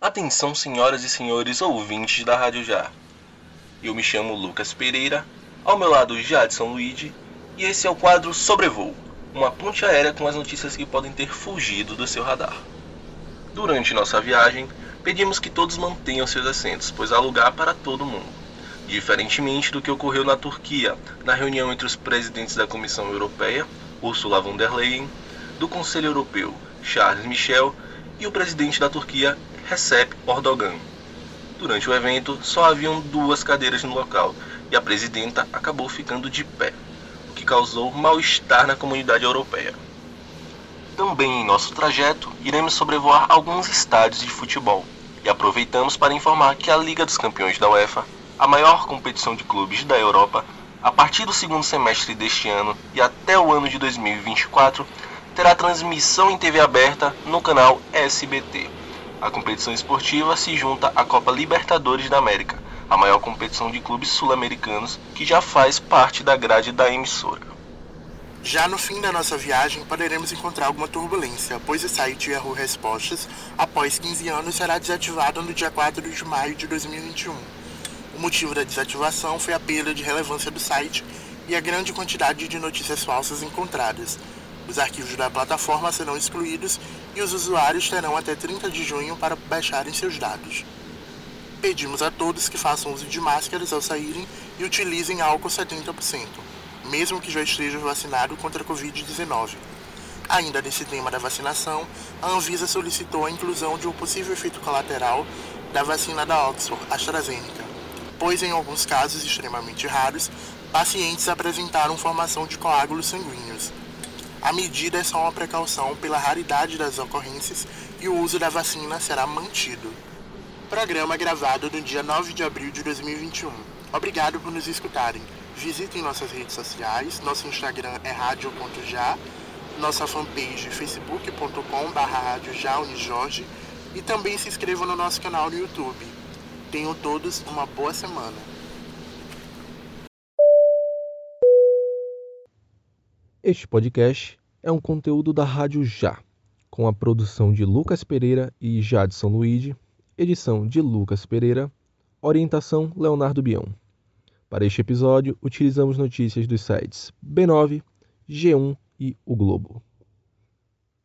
Atenção, senhoras e senhores ouvintes da Rádio Já. Eu me chamo Lucas Pereira, ao meu lado Jadson Luigi, e esse é o quadro Sobrevoo, uma ponte aérea com as notícias que podem ter fugido do seu radar. Durante nossa viagem, pedimos que todos mantenham seus assentos, pois há lugar para todo mundo. Diferentemente do que ocorreu na Turquia, na reunião entre os presidentes da Comissão Europeia, Ursula von der Leyen, do Conselho Europeu, Charles Michel, e o presidente da Turquia, Recep Erdogan. Durante o evento, só haviam duas cadeiras no local e a presidenta acabou ficando de pé, o que causou mal-estar na comunidade europeia. Também em nosso trajeto, iremos sobrevoar alguns estádios de futebol e aproveitamos para informar que a Liga dos Campeões da UEFA, a maior competição de clubes da Europa, a partir do segundo semestre deste ano e até o ano de 2024, terá transmissão em TV aberta no canal SBT. A competição esportiva se junta à Copa Libertadores da América, a maior competição de clubes sul-americanos que já faz parte da grade da emissora. Já no fim da nossa viagem, poderemos encontrar alguma turbulência, pois o site Yahoo Respostas, após 15 anos, será desativado no dia 4 de maio de 2021. O motivo da desativação foi a perda de relevância do site e a grande quantidade de notícias falsas encontradas. Os arquivos da plataforma serão excluídos e os usuários terão até 30 de junho para baixarem seus dados. Pedimos a todos que façam uso de máscaras ao saírem e utilizem álcool 70%, mesmo que já estejam vacinados contra a Covid-19. Ainda nesse tema da vacinação, a Anvisa solicitou a inclusão de um possível efeito colateral da vacina da Oxford AstraZeneca, pois em alguns casos extremamente raros, pacientes apresentaram formação de coágulos sanguíneos. A medida é só uma precaução pela raridade das ocorrências e o uso da vacina será mantido. Programa gravado no dia 9 de abril de 2021. Obrigado por nos escutarem. Visitem nossas redes sociais. Nosso Instagram é radio.já, nossa fanpage facebook.com/radiojá e também se inscrevam no nosso canal no YouTube. Tenham todos uma boa semana. Este podcast é um conteúdo da Rádio Já, com a produção de Lucas Pereira e Jadson Luigi, edição de Lucas Pereira, orientação Leonardo Bião. Para este episódio, utilizamos notícias dos sites B9, G1 e O Globo.